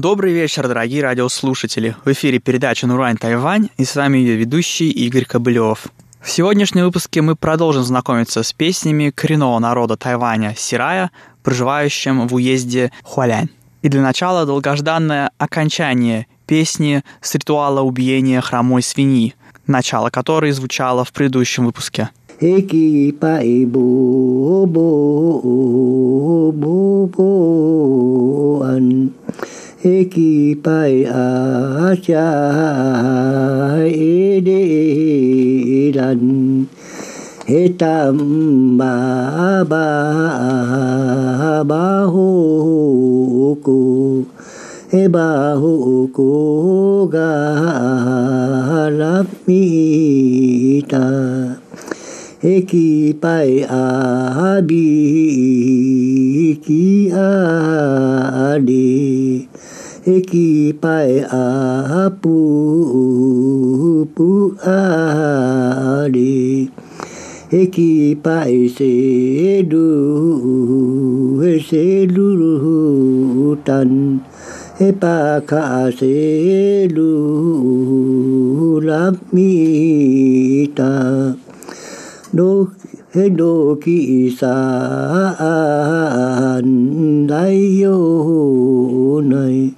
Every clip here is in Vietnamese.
Добрый вечер, дорогие радиослушатели. В эфире передача «Нурань Тайвань» и с вами ее ведущий Игорь Кобылев. В сегодняшнем выпуске мы продолжим знакомиться с песнями коренного народа Тайваня Сирая, проживающим в уезде Хуалянь. И для начала долгожданное окончание песни с ритуала убиения хромой свиньи, начало которой звучало в предыдущем выпуске. Эки бо бо бо бо ан Eki pai a cha e de lan he tam ba ba ba hu ku he ba hu ku ga la mi ta Eki pai a bi ki a ekipai apu puari ekipai sedu sedurutan epaka selu lamita do do kisan dai yo nai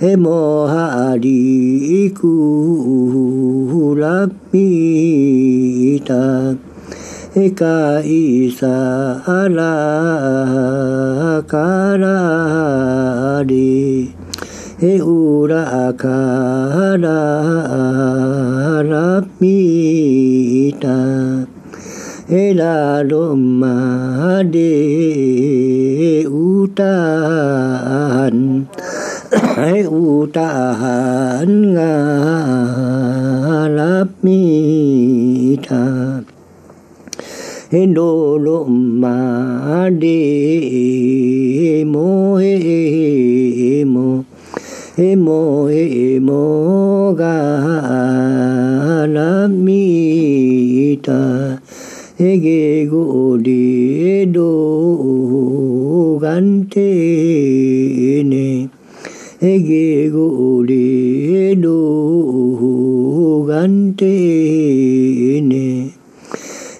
emo hari ikulamita eka isa ala karadi e ura kara rapita e la de utan hai u ta han nga lap mi ta hendo lo ma de mo he mo he mo he mo ga la mi ta he ge go de do gan te ne ege go le do gante ne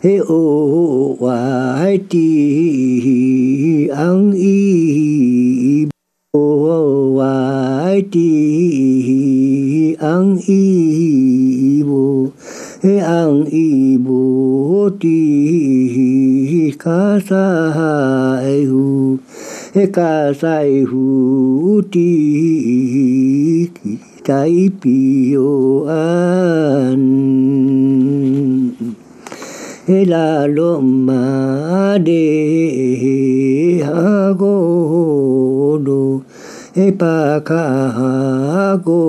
e o wa ti ang i o wa ti ang i bo e ang i bo ti ka sa e hu e sai hu ti ki tai pi o an e la lo ma de ha go do e pa ka ha go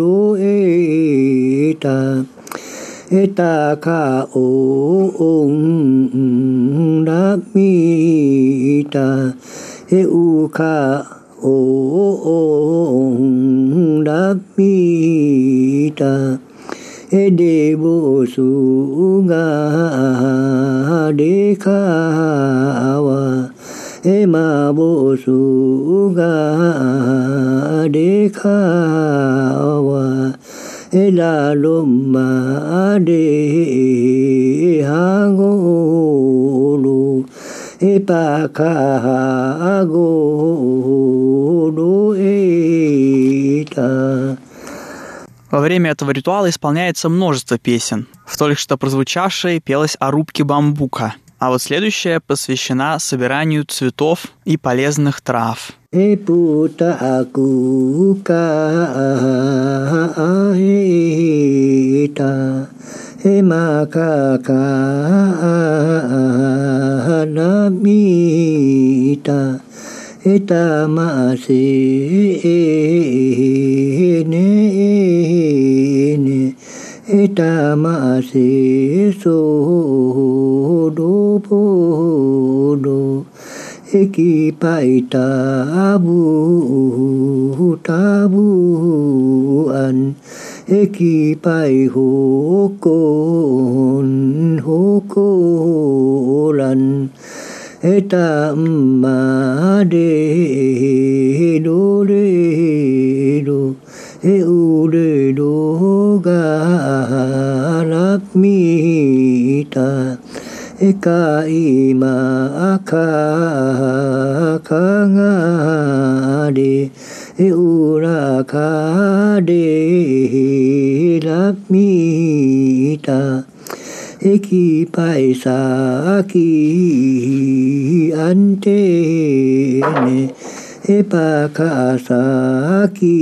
do e ta e ta ka o ong na mi ta. He u ka o ong na mi ta. He de bo su ga de ka wa. He ma bo su ga de ka wa. He la lo ma de e pa ka go Во время этого ритуала исполняется множество песен. В только что прозвучавшей пелась о рубке бамбука, а вот следующая посвящена собиранию цветов и полезных трав. e Lamita, ita masine, ne ne ita maasi so do po do eki pa abu tabu an eki pai hokon ê eta mà de do re do. Ê u re do gà la mi ta. Ê ka i ma ka ka nga de. E u ra ka mita eki paisa aki ante ne epa kasa aki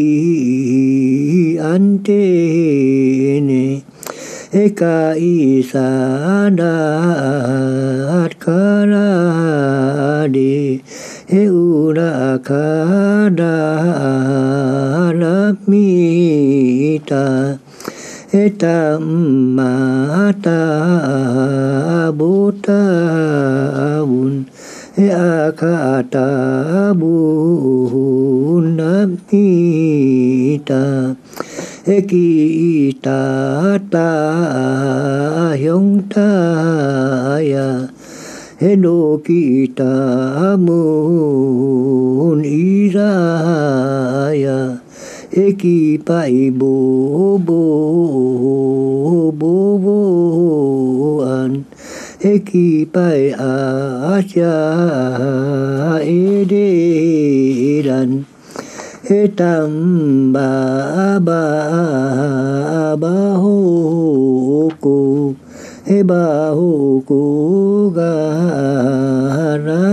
ante ne eka isa na kara de e ura kara la mita thế ta mata buta bun e akata bun namita e ki ta ta hyong ta ya he no ki ta mun ira ya eki pai bo bo bo bo an. Eki pai a cha e de dan. E tam ba ba ba ho ko e ba ho ko ga ra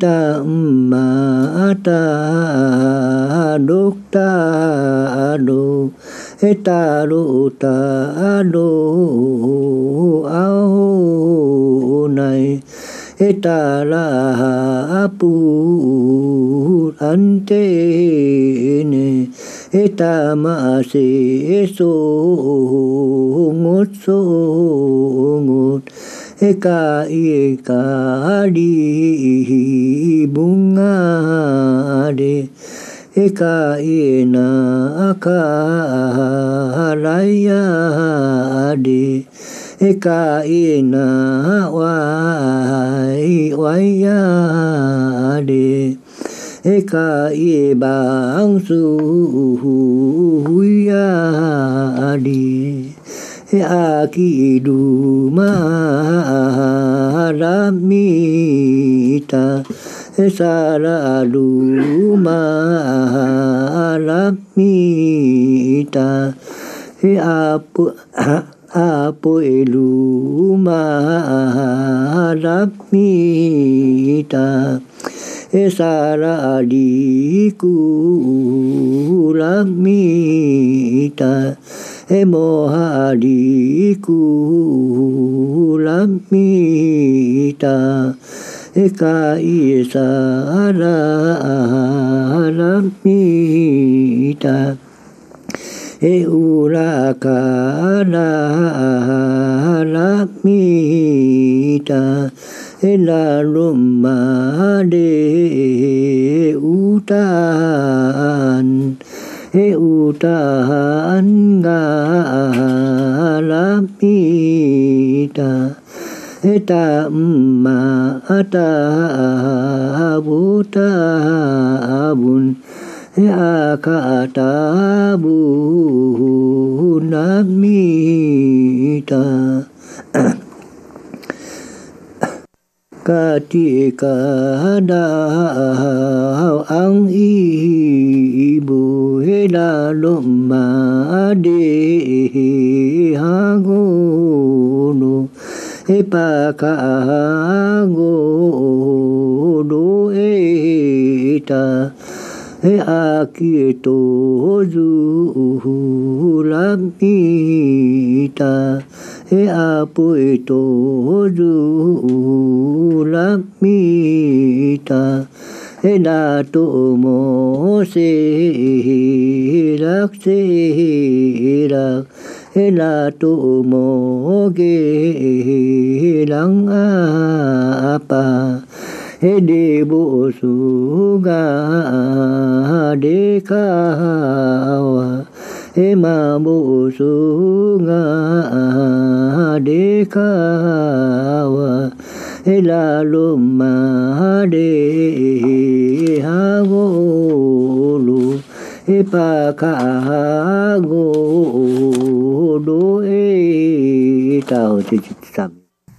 ta ma ta đúc ta đô ta đô ta đô áo này ta la pu ante ne. Ta ma se so ngot so eka eka di bunga de eka ina aka raya de eka ina wai waya de eka i bang su huya de akidu maharamita e sarà saralu malamita e apu apu elu malamita he saraliku lamita he mohaliku lamita ka i sa ara aramita e uraka ara aramita e la luma de utan e utan ta ma ta bu ta bun he akata bu namita ca ti ca da ang i bu he la lo ma de he pa ka go do e ta he a ki to zu la mi ta he a to zu la na to mo se rak se la tu to mo ge lang a pa. He de bo su ga de ka wa. He ma bo su ga de ka wa. He la lo ma de ha go lu. He pa ka go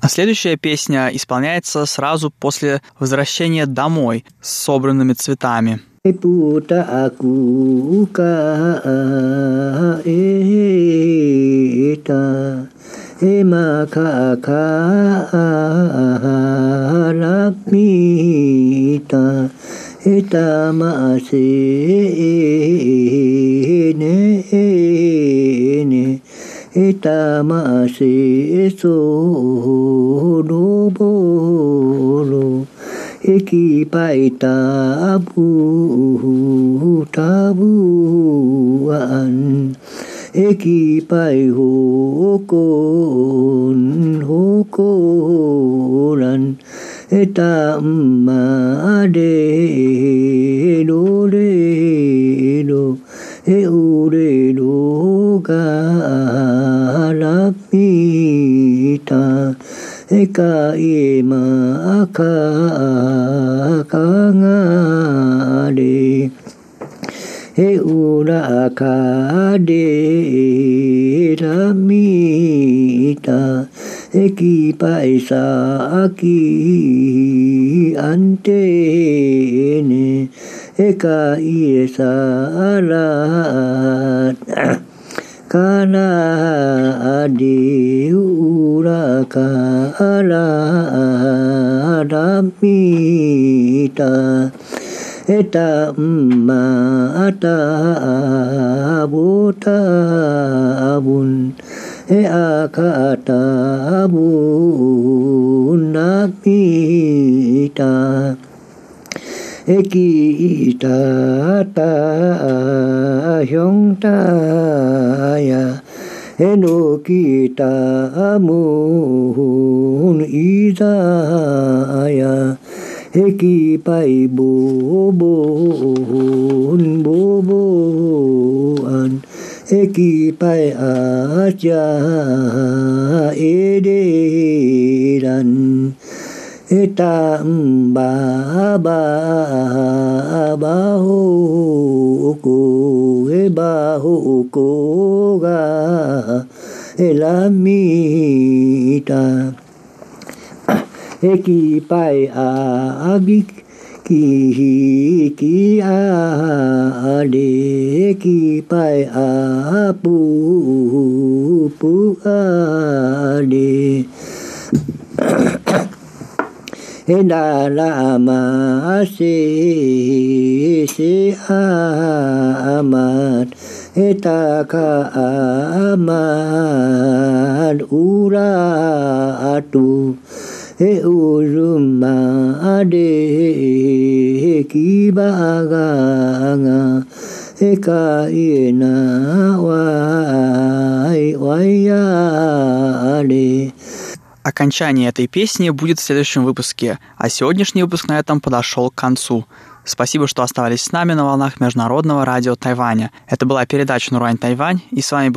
А следующая песня исполняется сразу после возвращения домой с собранными цветами. Puta aku ka eta ma ka ka rapita eta ma Это 西索鲁波鲁，一基拜达布达布 лу, экипай, табу, ху, табу. Eka ekai ma aka aka ngare e ura aka de ramita eki paisa aki eka iesa arat kana adi ura ka ara eta ma ata abuta bun e akata abun namita. 会记大大乡大呀，会落记大门一大呀，会记拜伯伯伯伯安。会记拜阿姐阿爹。Eta ba ba ba ho ko e ba ho ko ga e la e ki pai a abi ki ki a de ki pai a pu a de e na la ma si si amat eta ta ka amat ura atu e uruma ade ki baganga e ka ina wai wai ya. Окончание этой песни будет в следующем выпуске, а сегодняшний выпуск на этом подошел к концу. Спасибо, что оставались с нами на волнах Международного радио Тайваня. Это была передача Нурань Тайвань, и с вами был